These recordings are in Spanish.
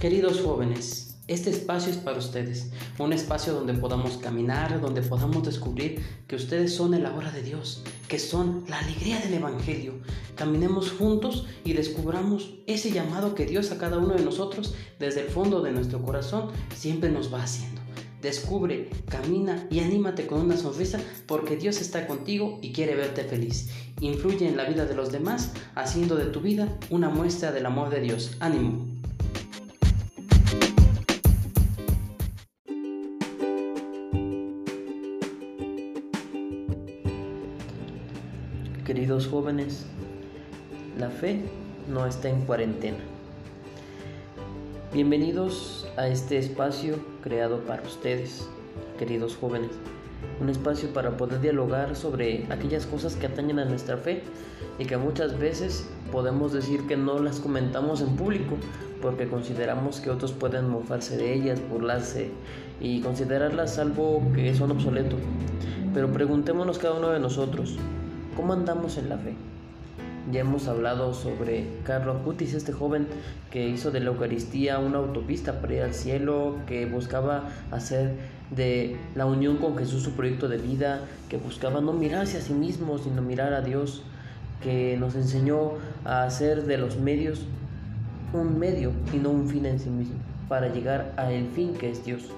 Queridos jóvenes, este espacio es para ustedes, un espacio donde podamos caminar, donde podamos descubrir que ustedes son el ahora de Dios, que son la alegría del Evangelio. Caminemos juntos y descubramos ese llamado que Dios a cada uno de nosotros desde el fondo de nuestro corazón siempre nos va haciendo. Descubre, camina y anímate con una sonrisa porque Dios está contigo y quiere verte feliz. Influye en la vida de los demás haciendo de tu vida una muestra del amor de Dios. Ánimo. Jóvenes, la fe no está en cuarentena. Bienvenidos a este espacio creado para ustedes, queridos jóvenes. Un espacio para poder dialogar sobre aquellas cosas que atañen a nuestra fe y que muchas veces podemos decir que no las comentamos en público porque consideramos que otros pueden mofarse de ellas, burlarse y considerarlas algo que son obsoleto. Pero preguntémonos cada uno de nosotros, ¿Cómo andamos en la fe? Ya hemos hablado sobre Carlos Acutis, este joven que hizo de la Eucaristía una autopista para ir al cielo, que buscaba hacer de la unión con Jesús su proyecto de vida, que buscaba no mirarse a sí mismo, sino mirar a Dios, que nos enseñó a hacer de los medios un medio y no un fin en sí mismo, para llegar al fin que es Dios.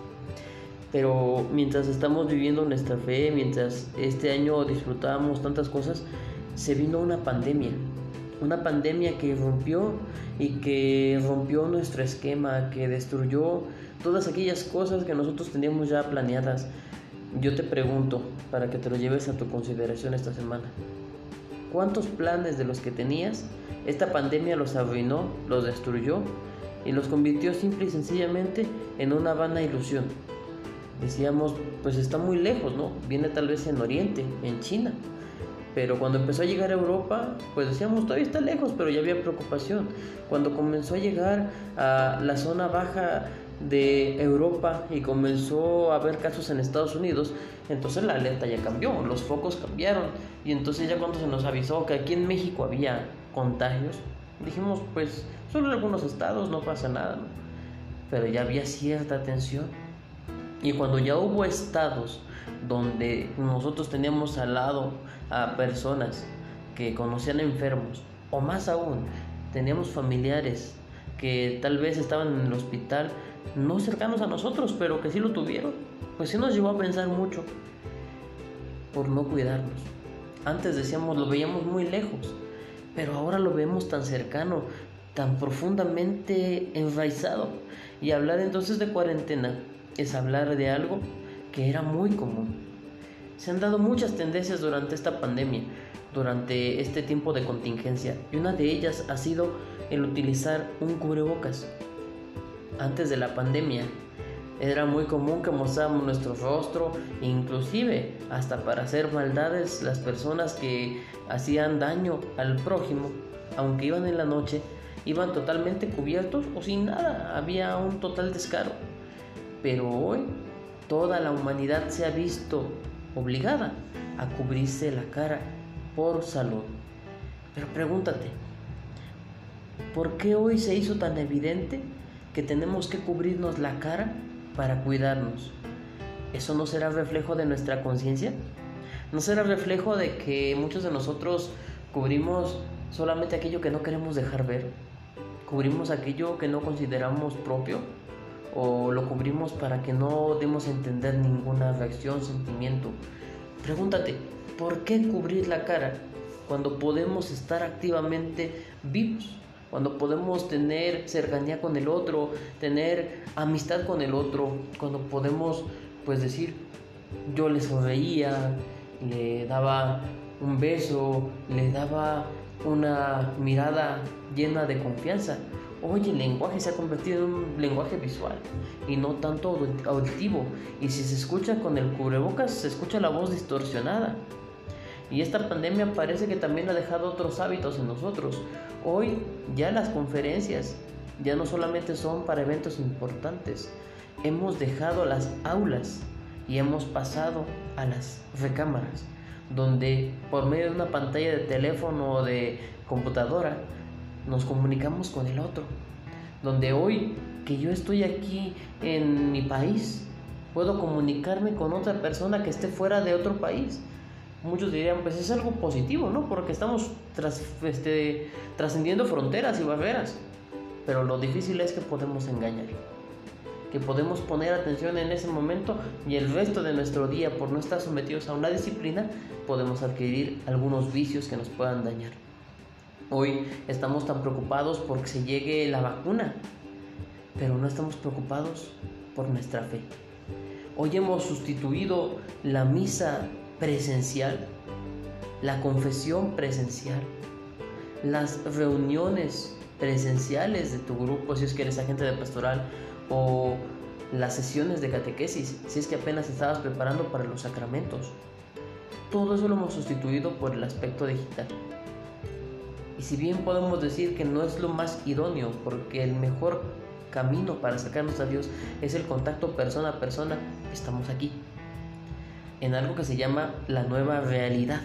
Pero mientras estamos viviendo nuestra fe, mientras este año disfrutábamos tantas cosas, se vino una pandemia. Una pandemia que rompió y que rompió nuestro esquema, que destruyó todas aquellas cosas que nosotros teníamos ya planeadas. Yo te pregunto, para que te lo lleves a tu consideración esta semana, ¿cuántos planes de los que tenías esta pandemia los arruinó, los destruyó y los convirtió simple y sencillamente en una vana ilusión? Decíamos, pues está muy lejos, ¿no? Viene tal vez en Oriente, en China. Pero cuando empezó a llegar a Europa, pues decíamos, todavía está lejos, pero ya había preocupación. Cuando comenzó a llegar a la zona baja de Europa y comenzó a haber casos en Estados Unidos, entonces la alerta ya cambió, los focos cambiaron. Y entonces ya cuando se nos avisó que aquí en México había contagios, dijimos, pues solo en algunos estados no pasa nada, ¿no? Pero ya había cierta tensión. Y cuando ya hubo estados donde nosotros teníamos al lado a personas que conocían enfermos, o más aún, teníamos familiares que tal vez estaban en el hospital, no cercanos a nosotros, pero que sí lo tuvieron, pues sí nos llevó a pensar mucho por no cuidarnos. Antes decíamos, lo veíamos muy lejos, pero ahora lo vemos tan cercano, tan profundamente enraizado. Y hablar entonces de cuarentena es hablar de algo que era muy común. Se han dado muchas tendencias durante esta pandemia, durante este tiempo de contingencia, y una de ellas ha sido el utilizar un cubrebocas. Antes de la pandemia, era muy común que mostráramos nuestro rostro, inclusive hasta para hacer maldades las personas que hacían daño al prójimo, aunque iban en la noche, iban totalmente cubiertos o sin nada, había un total descaro. Pero hoy toda la humanidad se ha visto obligada a cubrirse la cara por salud. Pero pregúntate, ¿por qué hoy se hizo tan evidente que tenemos que cubrirnos la cara para cuidarnos? ¿Eso no será reflejo de nuestra conciencia? ¿No será reflejo de que muchos de nosotros cubrimos solamente aquello que no queremos dejar ver? ¿Cubrimos aquello que no consideramos propio? O lo cubrimos para que no demos a entender ninguna reacción, sentimiento. Pregúntate, ¿por qué cubrir la cara cuando podemos estar activamente vivos? Cuando podemos tener cercanía con el otro, tener amistad con el otro, cuando podemos pues decir, yo le sonreía, le daba un beso, le daba una mirada llena de confianza. Hoy el lenguaje se ha convertido en un lenguaje visual y no tanto auditivo. Y si se escucha con el cubrebocas, se escucha la voz distorsionada. Y esta pandemia parece que también ha dejado otros hábitos en nosotros. Hoy ya las conferencias ya no solamente son para eventos importantes. Hemos dejado las aulas y hemos pasado a las recámaras, donde por medio de una pantalla de teléfono o de computadora nos comunicamos con el otro, donde hoy que yo estoy aquí en mi país. Puedo comunicarme con otra persona que esté fuera de otro país. Muchos dirían, pues es algo positivo, ¿no? Porque estamos este, trascendiendo fronteras y barreras. Pero lo difícil es que podemos engañar. Que podemos poner atención en ese momento y el resto de nuestro día, por no estar sometidos a una disciplina, podemos adquirir algunos vicios que nos puedan dañar. Hoy estamos tan preocupados porque se llegue la vacuna, pero no estamos preocupados por nuestra fe. Hoy hemos sustituido la misa presencial, la confesión presencial, las reuniones presenciales de tu grupo, si es que eres agente de pastoral, o las sesiones de catequesis, si es que apenas estabas preparando para los sacramentos. Todo eso lo hemos sustituido por el aspecto digital. Y si bien podemos decir que no es lo más idóneo, porque el mejor camino para acercarnos a Dios es el contacto persona a persona, estamos aquí, en algo que se llama la nueva realidad.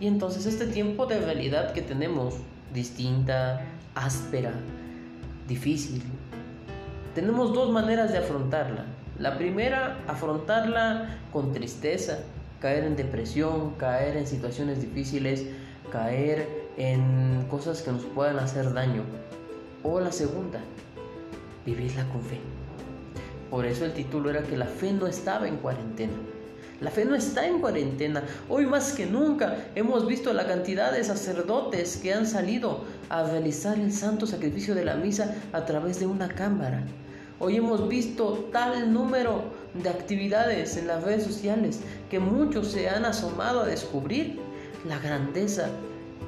Y entonces este tiempo de realidad que tenemos, distinta, áspera, difícil, tenemos dos maneras de afrontarla. La primera, afrontarla con tristeza, caer en depresión, caer en situaciones difíciles, caer en cosas que nos puedan hacer daño. O la segunda, vivirla con fe. Por eso el título era que la fe no estaba en cuarentena. La fe no está en cuarentena. Hoy más que nunca hemos visto la cantidad de sacerdotes que han salido a realizar el santo sacrificio de la misa a través de una cámara. Hoy hemos visto tal número de actividades en las redes sociales que muchos se han asomado a descubrir la grandeza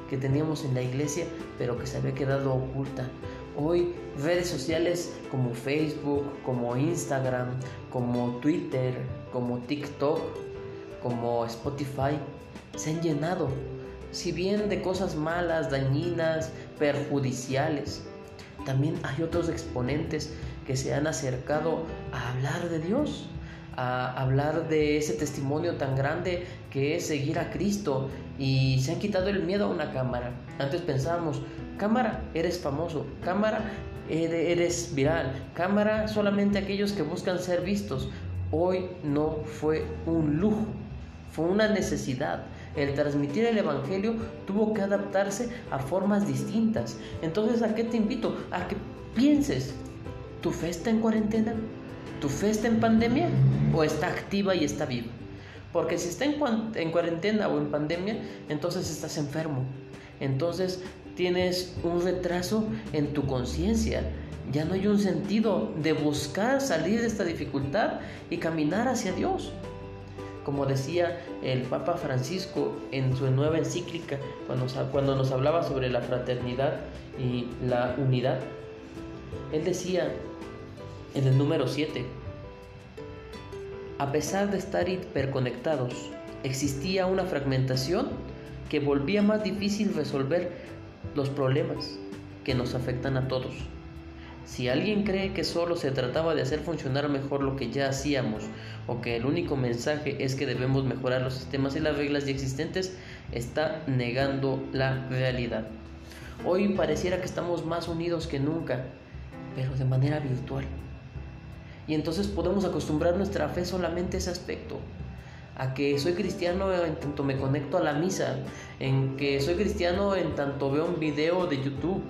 que teníamos en la iglesia, pero que se había quedado oculta. Hoy redes sociales como Facebook, como Instagram, como Twitter, como TikTok, como Spotify, se han llenado, si bien de cosas malas, dañinas, perjudiciales, también hay otros exponentes que se han acercado a hablar de Dios, a hablar de ese testimonio tan grande que es seguir a Cristo y se han quitado el miedo a una cámara. Antes pensábamos, cámara, eres famoso, cámara, eres viral, cámara, solamente aquellos que buscan ser vistos. Hoy no fue un lujo, fue una necesidad. El transmitir el Evangelio tuvo que adaptarse a formas distintas. Entonces, ¿a qué te invito? A que pienses, ¿tu fe está en cuarentena? ¿Tu fe está en pandemia? ¿O está activa y está viva? Porque si está en, en cuarentena o en pandemia, entonces estás enfermo. Entonces tienes un retraso en tu conciencia. Ya no hay un sentido de buscar salir de esta dificultad y caminar hacia Dios. Como decía el Papa Francisco en su nueva encíclica, cuando, cuando nos hablaba sobre la fraternidad y la unidad, él decía en el número 7, a pesar de estar hiperconectados, existía una fragmentación que volvía más difícil resolver los problemas que nos afectan a todos. Si alguien cree que solo se trataba de hacer funcionar mejor lo que ya hacíamos o que el único mensaje es que debemos mejorar los sistemas y las reglas ya existentes, está negando la realidad. Hoy pareciera que estamos más unidos que nunca, pero de manera virtual. Y entonces podemos acostumbrar nuestra fe solamente a ese aspecto, a que soy cristiano en tanto me conecto a la misa, en que soy cristiano en tanto veo un video de YouTube,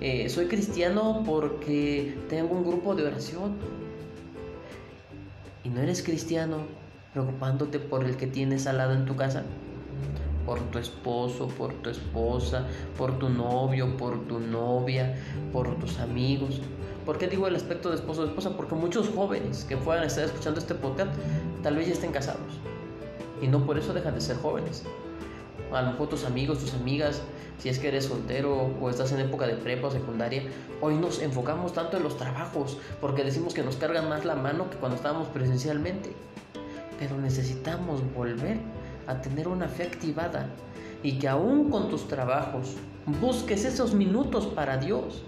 eh, soy cristiano porque tengo un grupo de oración. Y no eres cristiano preocupándote por el que tienes al lado en tu casa, por tu esposo, por tu esposa, por tu novio, por tu novia, por tus amigos. ¿Por qué digo el aspecto de esposo o esposa? Porque muchos jóvenes que puedan estar escuchando este podcast tal vez ya estén casados y no por eso dejan de ser jóvenes. A lo mejor tus amigos, tus amigas, si es que eres soltero o estás en época de prepa o secundaria, hoy nos enfocamos tanto en los trabajos porque decimos que nos cargan más la mano que cuando estábamos presencialmente. Pero necesitamos volver a tener una fe activada y que aún con tus trabajos busques esos minutos para Dios,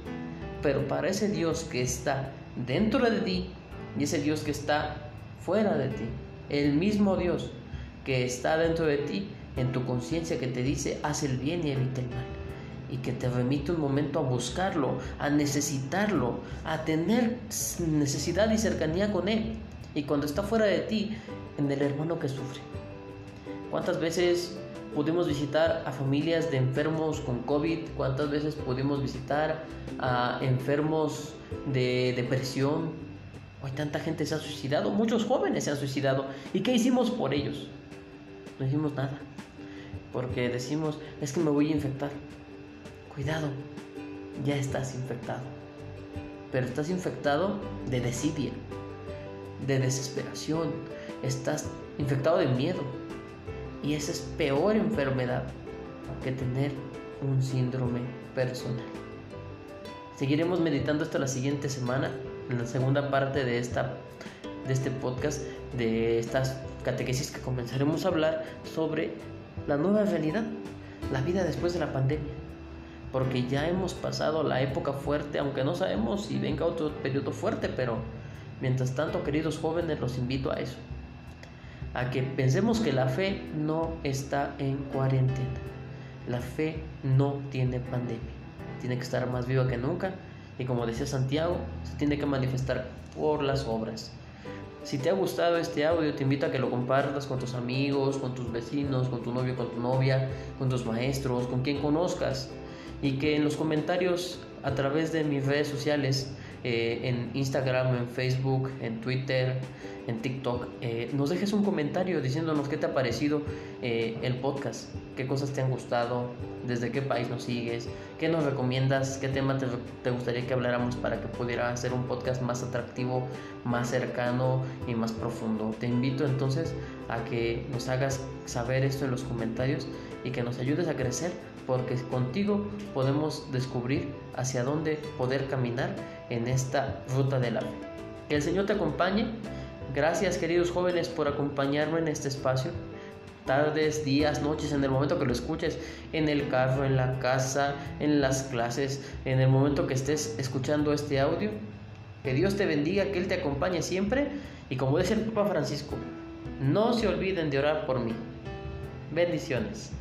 pero para ese Dios que está dentro de ti y ese Dios que está fuera de ti, el mismo Dios que está dentro de ti, en tu conciencia que te dice, haz el bien y evita el mal. y que te remite un momento a buscarlo, a necesitarlo, a tener necesidad y cercanía con Él. Y cuando está fuera de ti, en el hermano que sufre. ¿Cuántas veces pudimos visitar a familias de enfermos con COVID? ¿Cuántas veces pudimos visitar a enfermos de depresión? Hoy tanta gente se ha suicidado, muchos jóvenes se han suicidado. ¿Y qué hicimos por ellos? No hicimos nada. Porque decimos, es que me voy a infectar. Cuidado, ya estás infectado. Pero estás infectado de desidia, de desesperación. Estás infectado de miedo. Y esa es peor enfermedad que tener un síndrome personal. Seguiremos meditando hasta la siguiente semana, en la segunda parte de, esta, de este podcast, de estas catequesis que comenzaremos a hablar sobre la nueva realidad, la vida después de la pandemia. Porque ya hemos pasado la época fuerte, aunque no sabemos si venga otro periodo fuerte, pero mientras tanto, queridos jóvenes, los invito a eso. A que pensemos que la fe no está en cuarentena. La fe no tiene pandemia. Tiene que estar más viva que nunca. Y como decía Santiago, se tiene que manifestar por las obras. Si te ha gustado este audio, te invito a que lo compartas con tus amigos, con tus vecinos, con tu novio, con tu novia, con tus maestros, con quien conozcas. Y que en los comentarios a través de mis redes sociales, eh, en Instagram, en Facebook, en Twitter, en TikTok, eh, nos dejes un comentario diciéndonos qué te ha parecido eh, el podcast, qué cosas te han gustado, desde qué país nos sigues, qué nos recomiendas, qué tema te, te gustaría que habláramos para que pudiera ser un podcast más atractivo, más cercano y más profundo. Te invito entonces a que nos hagas saber esto en los comentarios y que nos ayudes a crecer porque contigo podemos descubrir hacia dónde poder caminar en esta ruta de la vida. Que el Señor te acompañe Gracias queridos jóvenes por acompañarme en este espacio. Tardes, días, noches, en el momento que lo escuches, en el carro, en la casa, en las clases, en el momento que estés escuchando este audio. Que Dios te bendiga, que Él te acompañe siempre. Y como dice el Papa Francisco, no se olviden de orar por mí. Bendiciones.